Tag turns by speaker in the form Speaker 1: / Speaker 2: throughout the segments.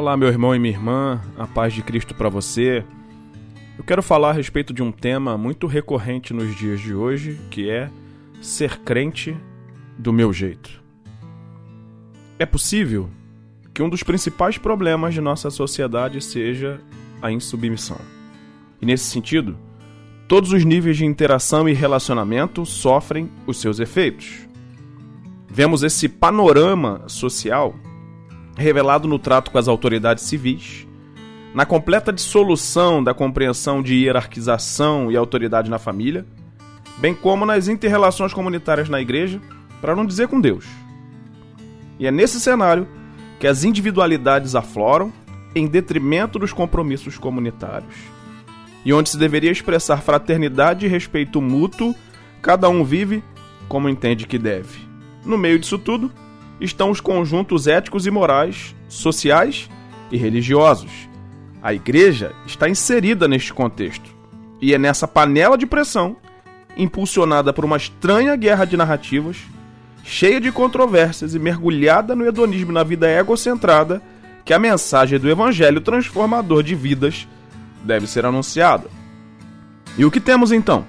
Speaker 1: Olá, meu irmão e minha irmã, a paz de Cristo para você. Eu quero falar a respeito de um tema muito recorrente nos dias de hoje, que é ser crente do meu jeito. É possível que um dos principais problemas de nossa sociedade seja a insubmissão. E nesse sentido, todos os níveis de interação e relacionamento sofrem os seus efeitos. Vemos esse panorama social revelado no trato com as autoridades civis, na completa dissolução da compreensão de hierarquização e autoridade na família, bem como nas interrelações comunitárias na igreja, para não dizer com Deus. E é nesse cenário que as individualidades afloram em detrimento dos compromissos comunitários. E onde se deveria expressar fraternidade e respeito mútuo, cada um vive como entende que deve. No meio disso tudo, estão os conjuntos éticos e morais, sociais e religiosos. A igreja está inserida neste contexto. E é nessa panela de pressão, impulsionada por uma estranha guerra de narrativas, cheia de controvérsias e mergulhada no hedonismo na vida egocentrada, que a mensagem do evangelho transformador de vidas deve ser anunciada. E o que temos então?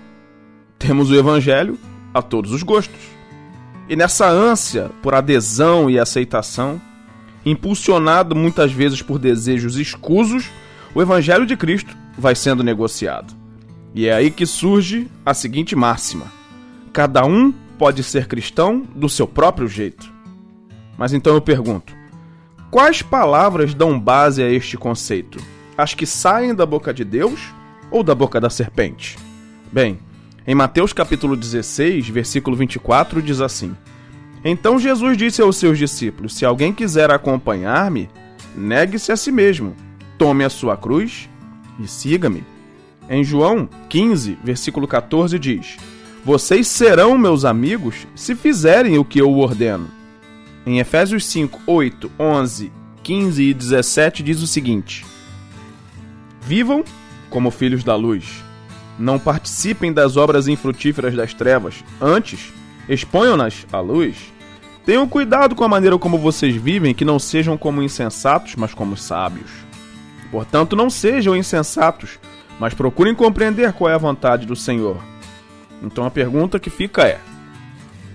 Speaker 1: Temos o evangelho a todos os gostos. E nessa ânsia por adesão e aceitação, impulsionado muitas vezes por desejos escusos, o Evangelho de Cristo vai sendo negociado. E é aí que surge a seguinte máxima: cada um pode ser cristão do seu próprio jeito. Mas então eu pergunto: quais palavras dão base a este conceito? As que saem da boca de Deus ou da boca da serpente? Bem, em Mateus capítulo 16, versículo 24, diz assim: Então Jesus disse aos seus discípulos: Se alguém quiser acompanhar-me, negue-se a si mesmo, tome a sua cruz e siga-me. Em João 15, versículo 14 diz: Vocês serão meus amigos se fizerem o que eu ordeno. Em Efésios 5, 8, 11, 15 e 17 diz o seguinte: Vivam como filhos da luz não participem das obras infrutíferas das trevas, antes, exponham-nas à luz. Tenham cuidado com a maneira como vocês vivem, que não sejam como insensatos, mas como sábios. Portanto, não sejam insensatos, mas procurem compreender qual é a vontade do Senhor. Então a pergunta que fica é: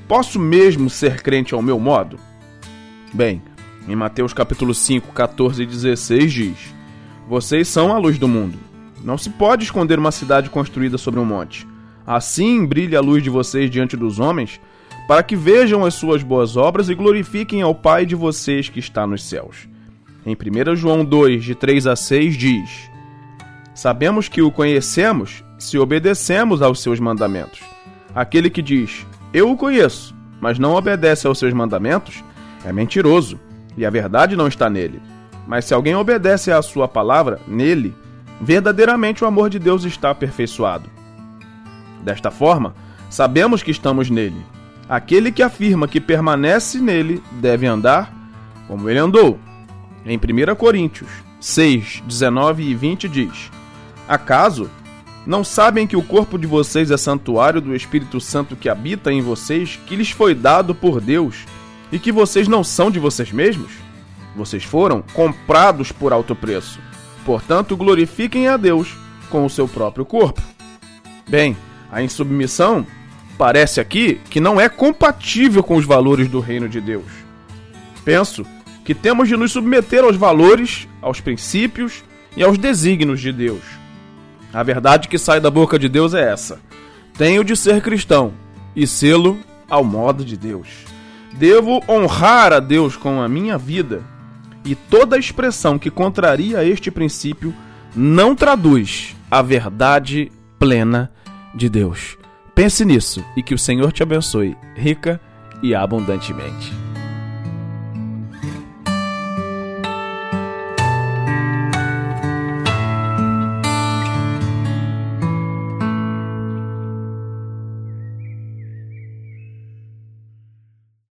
Speaker 1: Posso mesmo ser crente ao meu modo? Bem, em Mateus capítulo 5, 14 e 16 diz: Vocês são a luz do mundo. Não se pode esconder uma cidade construída sobre um monte. Assim brilhe a luz de vocês diante dos homens, para que vejam as suas boas obras e glorifiquem ao Pai de vocês que está nos céus. Em 1 João 2, de 3 a 6, diz: Sabemos que o conhecemos se obedecemos aos seus mandamentos. Aquele que diz, Eu o conheço, mas não obedece aos seus mandamentos, é mentiroso, e a verdade não está nele. Mas se alguém obedece à sua palavra, nele verdadeiramente o amor de Deus está aperfeiçoado. Desta forma, sabemos que estamos nele. Aquele que afirma que permanece nele deve andar como ele andou. Em 1 Coríntios 6, 19 e 20 diz: Acaso não sabem que o corpo de vocês é santuário do Espírito Santo que habita em vocês, que lhes foi dado por Deus, e que vocês não são de vocês mesmos? Vocês foram comprados por alto preço. Portanto, glorifiquem a Deus com o seu próprio corpo. Bem, a insubmissão parece aqui que não é compatível com os valores do reino de Deus. Penso que temos de nos submeter aos valores, aos princípios e aos desígnios de Deus. A verdade que sai da boca de Deus é essa: tenho de ser cristão e sê-lo ao modo de Deus. Devo honrar a Deus com a minha vida e toda expressão que contraria este princípio não traduz a verdade plena de Deus. Pense nisso e que o Senhor te abençoe rica e abundantemente.